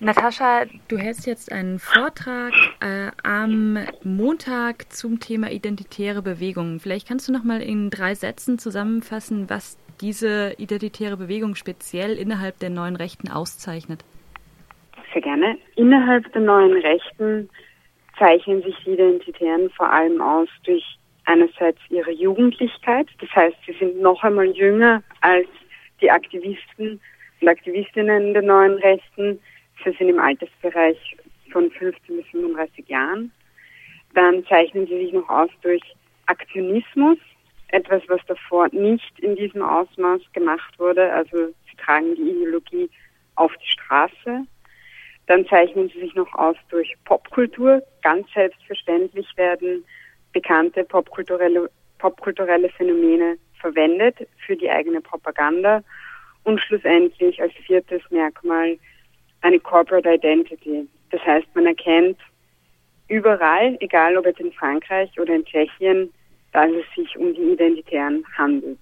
Natascha, du hältst jetzt einen Vortrag äh, am Montag zum Thema identitäre Bewegungen. Vielleicht kannst du noch mal in drei Sätzen zusammenfassen, was diese identitäre Bewegung speziell innerhalb der neuen Rechten auszeichnet. Sehr gerne. Innerhalb der neuen Rechten zeichnen sich die Identitären vor allem aus durch einerseits ihre Jugendlichkeit, das heißt, sie sind noch einmal jünger als die Aktivisten und Aktivistinnen der neuen Rechten Sie sind im Altersbereich von 15 bis 35 Jahren. Dann zeichnen sie sich noch aus durch Aktionismus, etwas, was davor nicht in diesem Ausmaß gemacht wurde. Also sie tragen die Ideologie auf die Straße. Dann zeichnen sie sich noch aus durch Popkultur. Ganz selbstverständlich werden bekannte popkulturelle, popkulturelle Phänomene verwendet für die eigene Propaganda. Und schlussendlich als viertes Merkmal eine Corporate Identity. Das heißt, man erkennt überall, egal ob jetzt in Frankreich oder in Tschechien, dass es sich um die Identitären handelt.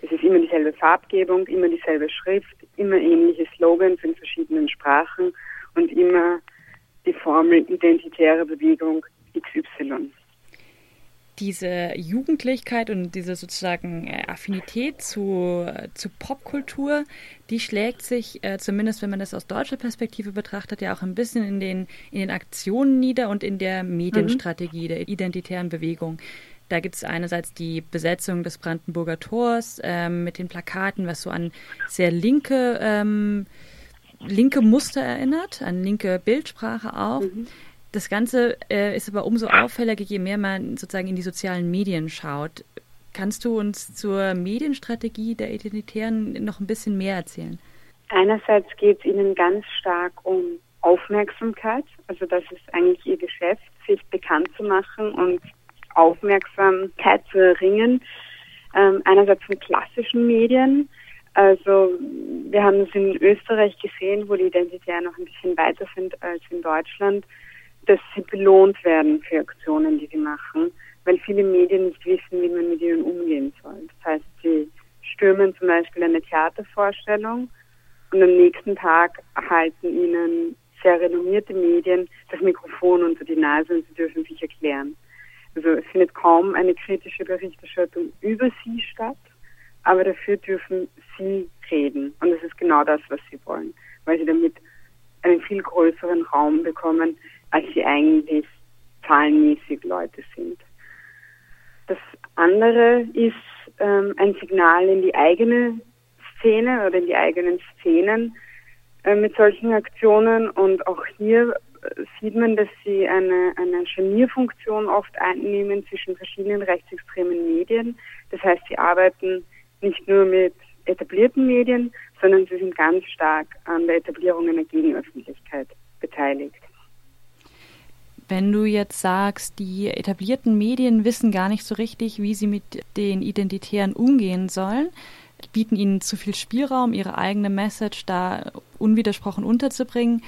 Es ist immer dieselbe Farbgebung, immer dieselbe Schrift, immer ähnliche Slogans in verschiedenen Sprachen und immer die Formel identitäre Bewegung XY diese Jugendlichkeit und diese sozusagen äh, Affinität zu, zu Popkultur, die schlägt sich, äh, zumindest wenn man das aus deutscher Perspektive betrachtet, ja auch ein bisschen in den, in den Aktionen nieder und in der Medienstrategie mhm. der identitären Bewegung. Da gibt es einerseits die Besetzung des Brandenburger Tors ähm, mit den Plakaten, was so an sehr linke, ähm, linke Muster erinnert, an linke Bildsprache auch. Mhm. Das Ganze äh, ist aber umso auffälliger, je mehr man sozusagen in die sozialen Medien schaut. Kannst du uns zur Medienstrategie der Identitären noch ein bisschen mehr erzählen? Einerseits geht es ihnen ganz stark um Aufmerksamkeit. Also das ist eigentlich ihr Geschäft, sich bekannt zu machen und Aufmerksamkeit zu erringen. Ähm, einerseits von klassischen Medien. Also wir haben es in Österreich gesehen, wo die Identitären noch ein bisschen weiter sind als in Deutschland dass sie belohnt werden für Aktionen, die sie machen, weil viele Medien nicht wissen, wie man mit ihnen umgehen soll. Das heißt, sie stürmen zum Beispiel eine Theatervorstellung und am nächsten Tag erhalten ihnen sehr renommierte Medien das Mikrofon unter die Nase und sie dürfen sich erklären. Also es findet kaum eine kritische Berichterstattung über sie statt, aber dafür dürfen sie reden. Und das ist genau das, was sie wollen, weil sie damit einen viel größeren Raum bekommen, als sie eigentlich zahlenmäßig Leute sind. Das andere ist ähm, ein Signal in die eigene Szene oder in die eigenen Szenen äh, mit solchen Aktionen und auch hier äh, sieht man, dass sie eine, eine Scharnierfunktion oft einnehmen zwischen verschiedenen rechtsextremen Medien. Das heißt, sie arbeiten nicht nur mit etablierten Medien, sondern sie sind ganz stark an der Etablierung einer Gegenöffentlichkeit beteiligt. Wenn du jetzt sagst, die etablierten Medien wissen gar nicht so richtig, wie sie mit den Identitären umgehen sollen, bieten ihnen zu viel Spielraum, ihre eigene Message da unwidersprochen unterzubringen.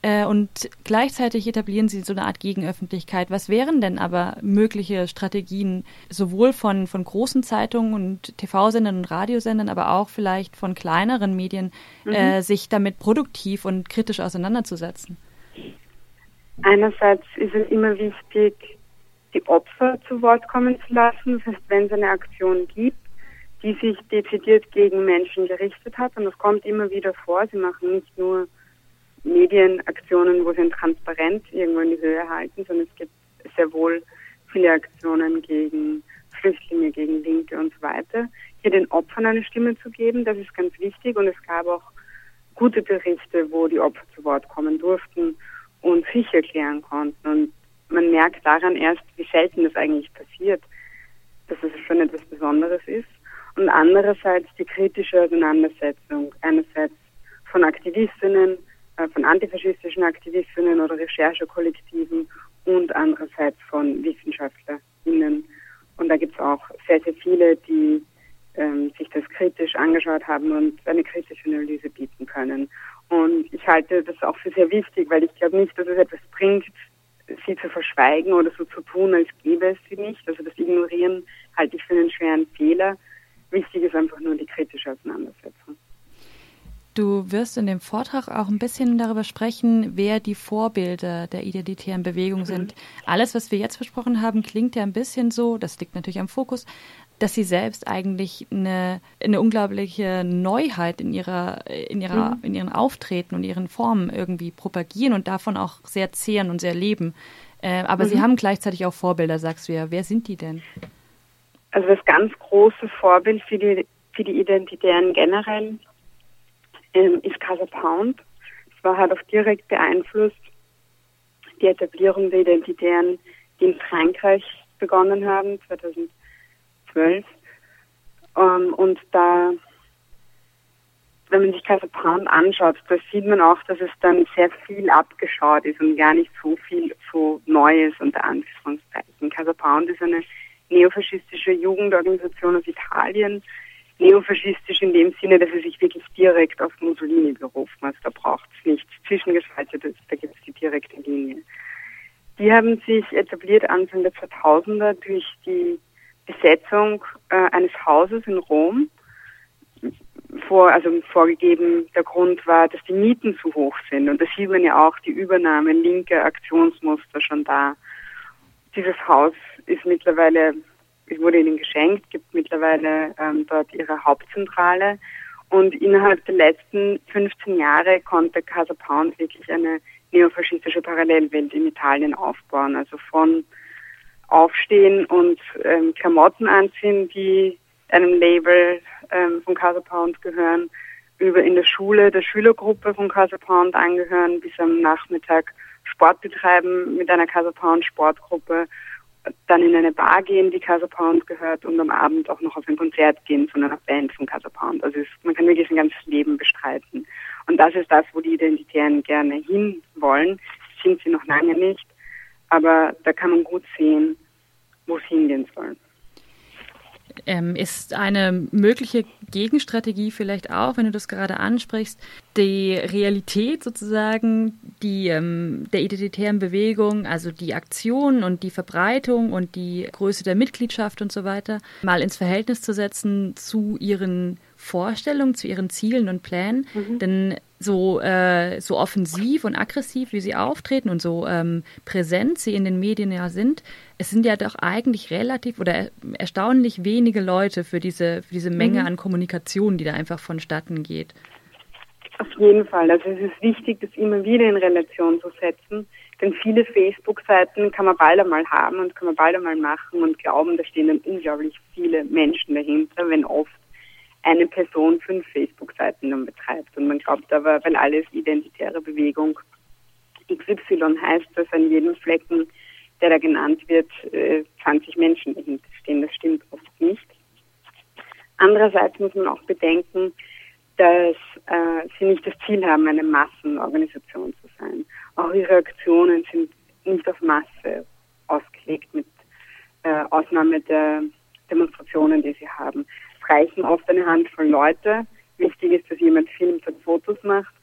Äh, und gleichzeitig etablieren sie so eine Art Gegenöffentlichkeit. Was wären denn aber mögliche Strategien, sowohl von, von großen Zeitungen und TV-Sendern und Radiosendern, aber auch vielleicht von kleineren Medien, mhm. äh, sich damit produktiv und kritisch auseinanderzusetzen? Einerseits ist es immer wichtig, die Opfer zu Wort kommen zu lassen. Das heißt, wenn es eine Aktion gibt, die sich dezidiert gegen Menschen gerichtet hat, und das kommt immer wieder vor, sie machen nicht nur Medienaktionen, wo sie ein Transparent irgendwo in die Höhe halten, sondern es gibt sehr wohl viele Aktionen gegen Flüchtlinge, gegen Linke und so weiter. Hier den Opfern eine Stimme zu geben, das ist ganz wichtig und es gab auch gute Berichte, wo die Opfer zu Wort kommen durften und sich erklären konnten. Und man merkt daran erst, wie selten das eigentlich passiert, dass es schon etwas Besonderes ist. Und andererseits die kritische Auseinandersetzung, einerseits von Aktivistinnen, äh, von antifaschistischen Aktivistinnen oder Recherchekollektiven und andererseits von WissenschaftlerInnen. Und da gibt es auch sehr, sehr viele, die ähm, sich das kritisch angeschaut haben und eine kritische Analyse bieten können. Und ich halte das auch für sehr wichtig, weil ich glaube nicht, dass es etwas bringt, sie zu verschweigen oder so zu tun, als gäbe es sie nicht. Also das Ignorieren halte ich für einen schweren Fehler. Wichtig ist einfach nur die kritische Auseinandersetzung. Du wirst in dem Vortrag auch ein bisschen darüber sprechen, wer die Vorbilder der identitären Bewegung mhm. sind. Alles, was wir jetzt besprochen haben, klingt ja ein bisschen so, das liegt natürlich am Fokus, dass sie selbst eigentlich eine, eine unglaubliche Neuheit in ihrer, in ihrer, mhm. in ihren Auftreten und ihren Formen irgendwie propagieren und davon auch sehr zehren und sehr leben. Äh, aber mhm. sie haben gleichzeitig auch Vorbilder, sagst du ja. Wer sind die denn? Also das ganz große Vorbild für die, für die Identitären generell ähm, ist Casa Pound. Es war halt auch direkt beeinflusst die Etablierung der Identitären, die in Frankreich begonnen haben, 2012. Ähm, und da, wenn man sich Casa Pound anschaut, da sieht man auch, dass es dann sehr viel abgeschaut ist und gar nicht so viel so Neues unter Anführungszeichen. Casa Pound ist eine neofaschistische Jugendorganisation aus Italien, neofaschistisch in dem Sinne, dass sie sich wirklich direkt auf Mussolini berufen. Also da braucht es nichts Zwischengeschaltetes, da gibt es die direkte Linie. Die haben sich etabliert Anfang der 2000er durch die Besetzung äh, eines Hauses in Rom. Vor, also vorgegeben, der Grund war, dass die Mieten zu hoch sind. Und da sieht man ja auch die Übernahme linker Aktionsmuster schon da. Dieses Haus ist mittlerweile es wurde ihnen geschenkt, gibt mittlerweile ähm, dort ihre Hauptzentrale. Und innerhalb der letzten 15 Jahre konnte Casa Pound wirklich eine neofaschistische Parallelwelt in Italien aufbauen. Also von Aufstehen und ähm, Klamotten anziehen, die einem Label ähm, von Casa Pound gehören, über in der Schule der Schülergruppe von Casa Pound angehören, bis am Nachmittag Sport betreiben mit einer Casa Pound Sportgruppe dann in eine Bar gehen, die Casa Pound gehört und am Abend auch noch auf ein Konzert gehen von einer Band von Casa Pound. Also es, man kann wirklich ein ganzes Leben bestreiten. Und das ist das, wo die Identitären gerne hinwollen. Sind sie noch lange nicht, aber da kann man gut sehen, wo es hingehen soll. Ähm, ist eine mögliche Gegenstrategie vielleicht auch, wenn du das gerade ansprichst, die Realität sozusagen die, ähm, der identitären Bewegung, also die Aktion und die Verbreitung und die Größe der Mitgliedschaft und so weiter, mal ins Verhältnis zu setzen zu ihren Vorstellungen, zu ihren Zielen und Plänen. Mhm. Denn so, äh, so offensiv und aggressiv, wie sie auftreten und so ähm, präsent sie in den Medien ja sind, es sind ja doch eigentlich relativ oder erstaunlich wenige Leute für diese, für diese Menge mhm. an Kommunikation, die da einfach vonstatten geht. Auf jeden Fall. Also es ist wichtig, das immer wieder in Relation zu setzen. Denn viele Facebook-Seiten kann man bald einmal haben und kann man bald einmal machen und glauben, da stehen dann unglaublich viele Menschen dahinter, wenn oft eine Person fünf Facebook-Seiten dann betreibt. Und man glaubt aber, weil alles identitäre Bewegung XY heißt, dass an jedem Flecken, der da genannt wird, 20 äh, Menschen dahinter stehen. Das stimmt oft nicht. Andererseits muss man auch bedenken, dass äh, sie nicht das Ziel haben, eine Massenorganisation zu sein. Auch ihre Aktionen sind nicht auf Masse ausgelegt, mit äh, Ausnahme der Demonstrationen, die sie haben reichen oft eine Handvoll Leute. Wichtig ist, dass jemand filmt und Fotos macht.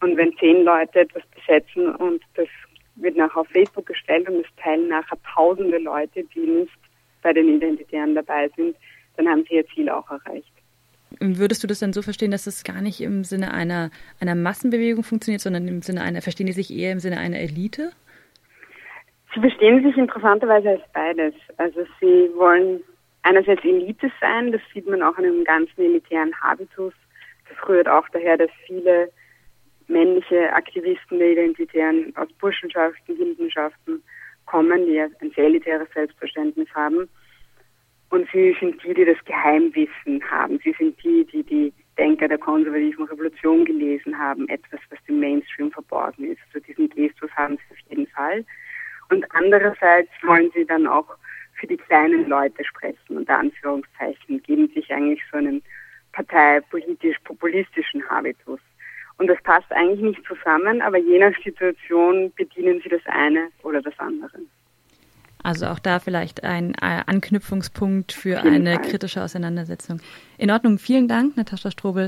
Und wenn zehn Leute etwas besetzen und das wird nachher auf Facebook gestellt und es teilen nachher tausende Leute, die nicht bei den Identitären dabei sind, dann haben sie ihr Ziel auch erreicht. Würdest du das dann so verstehen, dass es gar nicht im Sinne einer, einer Massenbewegung funktioniert, sondern im Sinne einer, verstehen die sich eher im Sinne einer Elite? Sie verstehen sich interessanterweise als beides. Also sie wollen einerseits Elite sein, das sieht man auch an einem ganz militären Habitus. Das rührt auch daher, dass viele männliche Aktivisten der Identitären aus Burschenschaften, Gildenschaften kommen, die ein sehr elitäres Selbstverständnis haben. Und sie sind die, die das Geheimwissen haben. Sie sind die, die die Denker der konservativen Revolution gelesen haben, etwas, was dem Mainstream verborgen ist. Also diesen Gestus haben sie auf jeden Fall. Und andererseits wollen sie dann auch für die kleinen Leute sprechen, unter Anführungszeichen, geben sich eigentlich so einen parteipolitisch-populistischen Habitus. Und das passt eigentlich nicht zusammen, aber je nach Situation bedienen sie das eine oder das andere. Also auch da vielleicht ein äh, Anknüpfungspunkt für eine kritische Auseinandersetzung. In Ordnung, vielen Dank, Natascha Strobel,